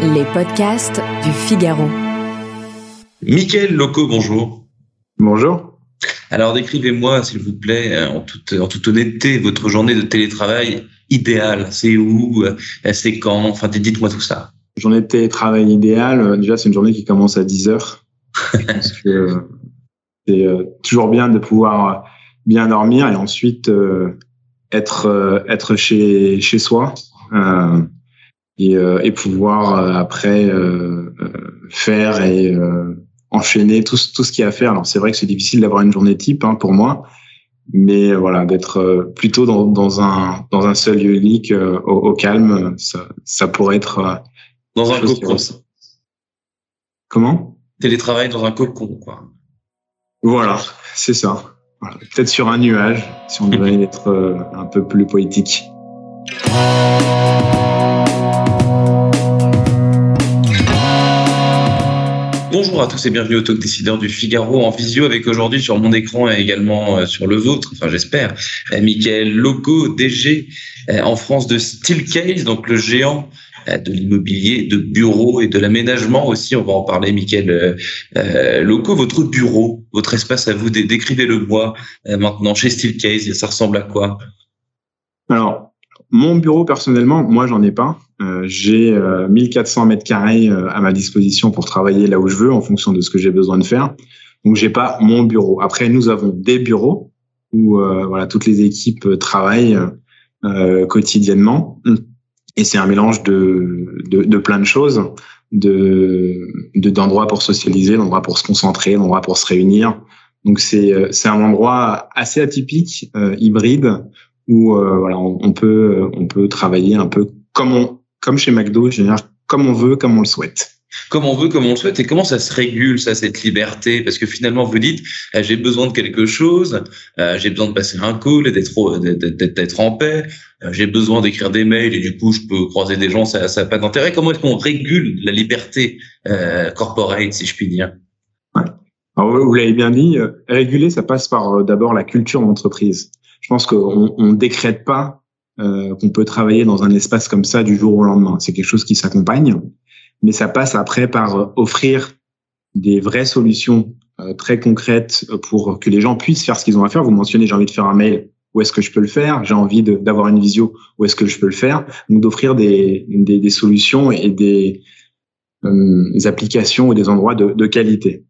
Les podcasts du Figaro. Michael Loco, bonjour. Bonjour. Alors décrivez-moi, s'il vous plaît, euh, en toute, en toute honnêteté, votre journée de télétravail idéale. C'est où euh, C'est quand? Enfin, dites-moi tout ça. Journée de télétravail idéale, euh, déjà, c'est une journée qui commence à 10 heures. c'est toujours bien de pouvoir bien dormir et ensuite être être chez chez soi euh, et, euh, et pouvoir euh, après faire et enchaîner tout, tout ce qu'il y a à faire. Alors c'est vrai que c'est difficile d'avoir une journée type hein, pour moi, mais voilà d'être plutôt dans, dans un dans un seul lieu unique au, au, calme, ça, ça pourrait être dans un cocon. Comment? Télétravail dans un cocon, quoi. Voilà, c'est ça. Voilà. Peut-être sur un nuage, si on devait être un peu plus poétique. Bonjour à tous et bienvenue au Talk Décideur du Figaro en visio avec aujourd'hui sur mon écran et également euh, sur le vôtre, enfin j'espère, euh, Michael Loco, DG euh, en France de Steelcase, donc le géant de l'immobilier, de bureau et de l'aménagement aussi. On va en parler, Michael Loco. Votre bureau, votre espace à vous, décrivez-le moi maintenant chez Steelcase. Ça ressemble à quoi? Alors, mon bureau, personnellement, moi, j'en ai pas. Euh, j'ai 1400 euh, mètres carrés euh, à ma disposition pour travailler là où je veux en fonction de ce que j'ai besoin de faire. Donc, j'ai pas mon bureau. Après, nous avons des bureaux où voilà toutes les équipes travaillent quotidiennement. Et c'est un mélange de, de, de, plein de choses, de d'endroits pour socialiser, d'endroits pour se concentrer, d'endroits pour se réunir. Donc c'est c'est un endroit assez atypique, hybride, où euh, voilà, on, peut on peut travailler un peu comme on comme chez McDo, comme on veut, comme on le souhaite comme on veut, comme on le souhaite. Et comment ça se régule, ça, cette liberté? Parce que finalement, vous dites, ah, j'ai besoin de quelque chose, euh, j'ai besoin de passer un call, d'être d'être en paix, euh, j'ai besoin d'écrire des mails et du coup, je peux croiser des gens, ça n'a pas d'intérêt. Comment est-ce qu'on régule la liberté euh, corporate, si je puis dire? Ouais. Alors, vous l'avez bien dit, réguler, ça passe par d'abord la culture d'entreprise je pense qu'on on décrète pas euh, qu'on peut travailler dans un espace comme ça du jour au lendemain. C'est quelque chose qui s'accompagne, mais ça passe après par offrir des vraies solutions euh, très concrètes pour que les gens puissent faire ce qu'ils ont à faire. Vous mentionnez, j'ai envie de faire un mail, où est-ce que je peux le faire? J'ai envie d'avoir une visio, où est-ce que je peux le faire? Donc d'offrir des, des, des, solutions et des, euh, des, applications ou des endroits de, de qualité.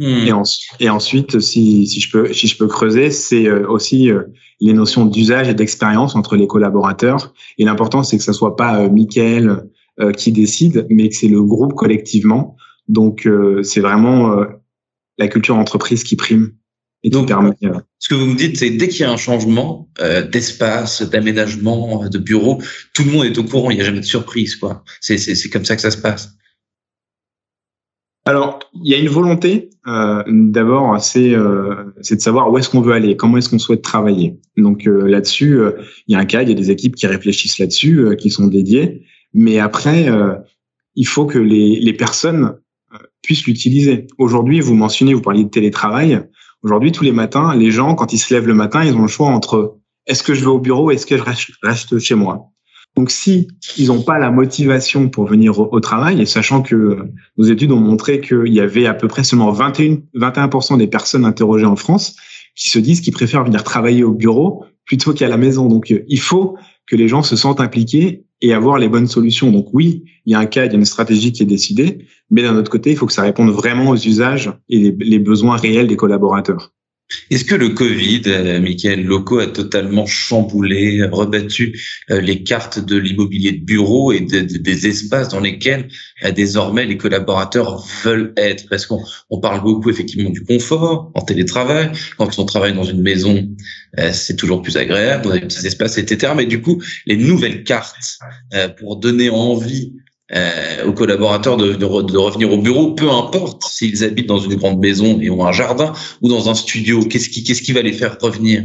Et, hmm. et, ensuite, si, si, je peux, si je peux creuser, c'est euh, aussi euh, les notions d'usage et d'expérience entre les collaborateurs. Et l'important, c'est que ce soit pas euh, Michael qui décide, mais que c'est le groupe collectivement. Donc, c'est vraiment la culture d'entreprise qui prime. Et Donc, permet, ce que vous me dites, c'est dès qu'il y a un changement d'espace, d'aménagement, de bureau, tout le monde est au courant. Il n'y a jamais de surprise, quoi. C'est comme ça que ça se passe. Alors, il y a une volonté. Euh, D'abord, c'est euh, de savoir où est-ce qu'on veut aller, comment est-ce qu'on souhaite travailler. Donc euh, là-dessus, euh, il y a un cas, il y a des équipes qui réfléchissent là-dessus, qui sont dédiées. Mais après, il faut que les, les personnes puissent l'utiliser. Aujourd'hui, vous mentionnez, vous parliez de télétravail. Aujourd'hui, tous les matins, les gens, quand ils se lèvent le matin, ils ont le choix entre est-ce que je vais au bureau, est-ce que je reste chez moi? Donc, si ils n'ont pas la motivation pour venir au, travail, et sachant que nos études ont montré qu'il y avait à peu près seulement 21, 21% des personnes interrogées en France qui se disent qu'ils préfèrent venir travailler au bureau plutôt qu'à la maison. Donc, il faut que les gens se sentent impliqués et avoir les bonnes solutions. Donc oui, il y a un cas, il y a une stratégie qui est décidée, mais d'un autre côté, il faut que ça réponde vraiment aux usages et les besoins réels des collaborateurs. Est-ce que le Covid, euh, Michael Loco, a totalement chamboulé, rebattu euh, les cartes de l'immobilier de bureau et des espaces dans lesquels euh, désormais les collaborateurs veulent être? Parce qu'on on parle beaucoup effectivement du confort en télétravail. Quand on travaille dans une maison, c'est toujours plus agréable, on a des petits espaces, etc. Mais du coup, les nouvelles cartes pour donner envie euh, aux collaborateurs de, de, revenir au bureau, peu importe s'ils habitent dans une grande maison et ont un jardin ou dans un studio. Qu'est-ce qui, qu'est-ce qui va les faire revenir?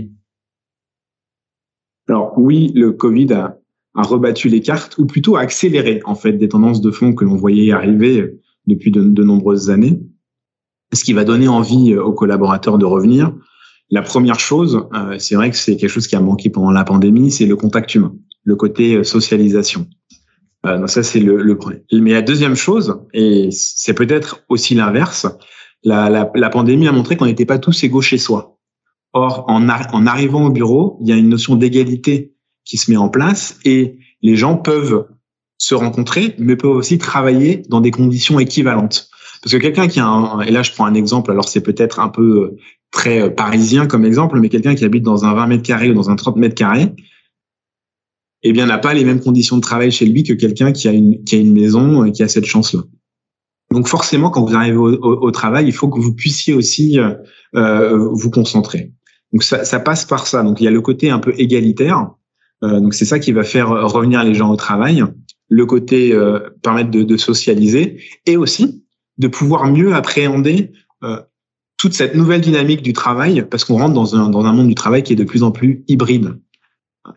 Alors oui, le Covid a, a, rebattu les cartes, ou plutôt a accéléré en fait des tendances de fond que l'on voyait arriver depuis de, de nombreuses années. Ce qui va donner envie aux collaborateurs de revenir. La première chose, euh, c'est vrai que c'est quelque chose qui a manqué pendant la pandémie, c'est le contact humain, le côté euh, socialisation. Euh, donc ça, c'est le, le premier. Mais la deuxième chose, et c'est peut-être aussi l'inverse, la, la, la, pandémie a montré qu'on n'était pas tous égaux chez soi. Or, en, en arrivant au bureau, il y a une notion d'égalité qui se met en place et les gens peuvent se rencontrer, mais peuvent aussi travailler dans des conditions équivalentes. Parce que quelqu'un qui a un, et là je prends un exemple, alors c'est peut-être un peu euh, très euh, parisien comme exemple, mais quelqu'un qui habite dans un 20 mètres carrés ou dans un 30 mètres carrés, eh bien n'a pas les mêmes conditions de travail chez lui que quelqu'un qui a une qui a une maison et qui a cette chance-là. Donc forcément, quand vous arrivez au, au, travail, il faut que vous puissiez aussi euh, euh, vous concentrer. Donc ça, ça, passe par ça. Donc il y a le côté un peu égalitaire. Euh, donc c'est ça qui va faire revenir les gens au travail. Le côté euh, permettre de, de, socialiser et aussi de pouvoir mieux appréhender euh, toute cette nouvelle dynamique du travail parce qu'on rentre dans un, dans un monde du travail qui est de plus en plus hybride.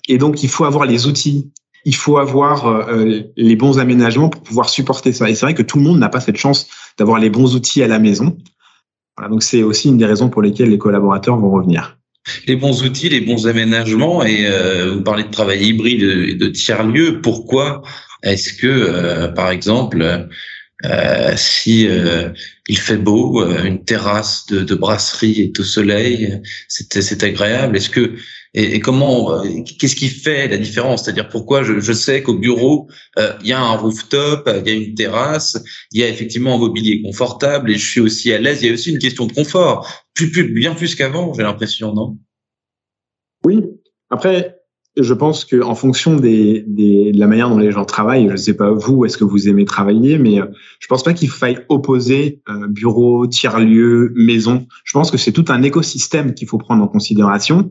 Et donc il faut avoir les outils il faut avoir euh, les bons aménagements pour pouvoir supporter ça. Et c'est vrai que tout le monde n'a pas cette chance d'avoir les bons outils à la maison. Donc c'est aussi une des raisons pour lesquelles les collaborateurs vont revenir. Les bons outils, les bons aménagements, et euh, vous parlez de travail hybride et de tiers-lieu. Pourquoi est-ce que, euh, par exemple, euh, si il fait beau, une terrasse de, de brasserie est au soleil, c'est agréable? Est-ce que et, comment, euh, qu'est-ce qui fait la différence? C'est-à-dire pourquoi je, sais qu'au bureau euh, il y a un rooftop, il y a une terrasse, il y a effectivement un mobilier confortable et je suis aussi à l'aise. Il y a aussi une question de confort, plus, bien plus qu'avant, j'ai l'impression, non? Oui. Après, je pense que en fonction des, de la manière dont les gens travaillent, je ne sais pas vous, est-ce que vous aimez travailler, mais euh, je pense pas qu'il faille opposer bureau, tiers-lieu, maison. Je pense que c'est tout un écosystème qu'il faut prendre en considération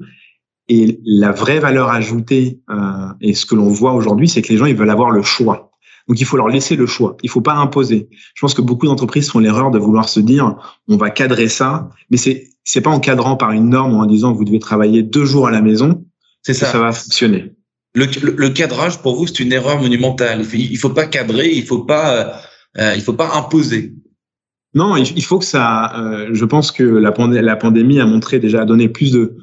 et la vraie valeur ajoutée euh, et ce que l'on voit aujourd'hui, c'est que les gens ils veulent avoir le choix. Donc il faut leur laisser le choix. Il faut pas imposer. Je pense que beaucoup d'entreprises font l'erreur de vouloir se dire on va cadrer ça, mais c'est c'est pas en cadrant par une norme ou en disant vous devez travailler deux jours à la maison. C'est ça. ça va fonctionner. Le, le, cadrage pour vous c'est une erreur monumentale. Il faut pas cadrer, il faut pas euh, il faut pas imposer. Non, il, faut que ça. Euh, je pense que la, la pandémie a montré déjà a donné plus de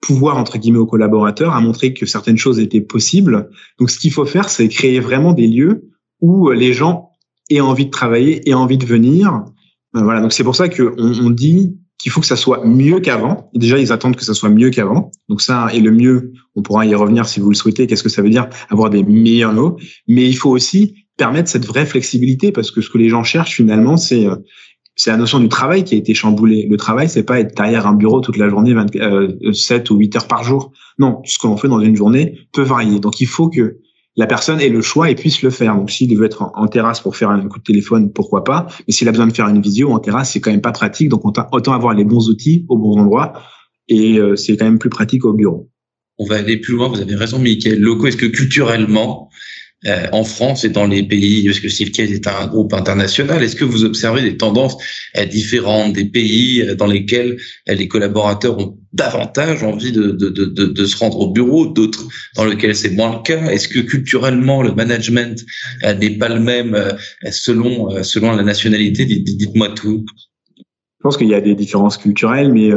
pouvoir entre guillemets aux collaborateurs, à montrer que certaines choses étaient possibles. Donc ce qu'il faut faire, c'est créer vraiment des lieux où les gens aient envie de travailler, aient envie de venir. Euh, voilà, donc c'est pour ça que on, dit qu'il faut que ça soit mieux qu'avant. Déjà, ils attendent que ça soit mieux qu'avant. Donc ça, et le mieux, on pourra y revenir si vous le souhaitez. Qu'est-ce que ça veut dire? Avoir des meilleurs lots Mais il faut aussi permettre cette vraie flexibilité parce que ce que les gens cherchent finalement, c'est euh, c'est la notion du travail qui a été chamboulée. Le travail, c'est pas être derrière un bureau toute la journée, 7 euh, ou 8 heures par jour. Non, ce que l'on fait dans une journée peut varier. Donc, il faut que la personne ait le choix et puisse le faire. Donc, s'il veut être en, terrasse pour faire un coup de téléphone, pourquoi pas. Mais s'il a besoin de faire une visio en terrasse, c'est quand même pas pratique. Donc, autant avoir les bons outils au bon endroit. Et euh, c'est quand même plus pratique au bureau. On va aller plus loin. Vous avez raison, Michael. Loco, est-ce que culturellement, euh, en France et dans les pays, parce que Silkcase est un groupe international, est-ce que vous observez des tendances euh, différentes des pays euh, dans lesquels les collaborateurs ont davantage envie de, de, de, de se rendre au bureau, d'autres dans lesquels c'est moins le cas? Est-ce que culturellement le management n'est pas le même selon selon la nationalité? Dites-moi tout. Je pense qu'il y a des différences culturelles, mais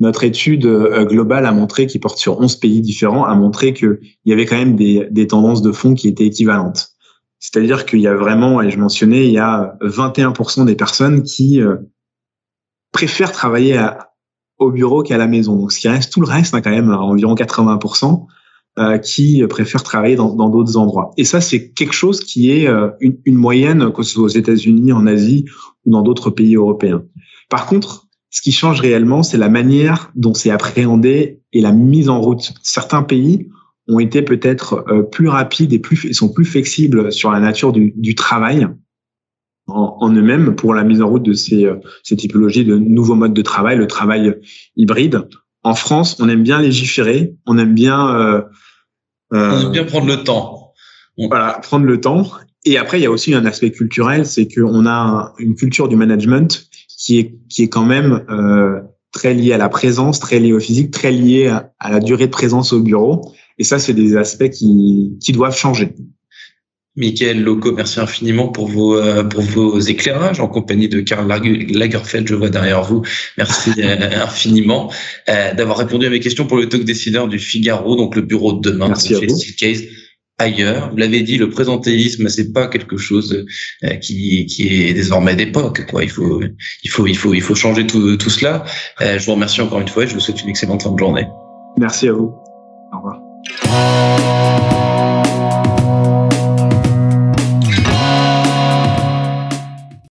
notre étude euh, globale a montré, qui porte sur 11 pays différents, a montré qu'il y avait quand même des, des tendances de fond qui étaient équivalentes. C'est-à-dire qu'il y a vraiment, et je mentionnais, il y a 21% des personnes qui euh, préfèrent travailler à, au bureau qu'à la maison. Donc, ce qui reste, tout le reste, hein, quand même, environ 80%, euh, qui préfèrent travailler dans d'autres endroits. Et ça, c'est quelque chose qui est euh, une, une, moyenne, que ce soit aux États-Unis, en Asie ou dans d'autres pays européens. Par contre, ce qui change réellement, c'est la manière dont c'est appréhendé et la mise en route. Certains pays ont été peut-être euh, plus rapides et plus sont plus flexibles sur la nature du, du travail en, en eux-mêmes pour la mise en route de ces, euh, ces typologies de nouveaux modes de travail, le travail hybride. En France, on aime bien légiférer, on aime bien euh, euh, on aime bien prendre le temps. Voilà, prendre le temps. Et après, il y a aussi un aspect culturel, c'est qu'on a une culture du management qui est qui est quand même euh, très lié à la présence, très lié au physique, très lié à, la durée de présence au bureau. Et ça, c'est des aspects qui qui doivent changer. Michael Loco, merci infiniment pour vos euh, pour vos éclairages en compagnie de Karl Lagerfeld, je vois derrière vous. Merci euh, infiniment d'avoir répondu à mes questions pour le talk décideur du Figaro, donc le bureau de demain merci Case. Ailleurs. Vous l'avez dit, le présentéisme, c'est pas quelque chose euh, qui, qui est désormais d'époque. Il faut, il faut, il faut, il faut changer tout, tout cela. Euh, je vous remercie encore une fois et je vous souhaite une excellente fin de journée. Merci à vous. Au revoir.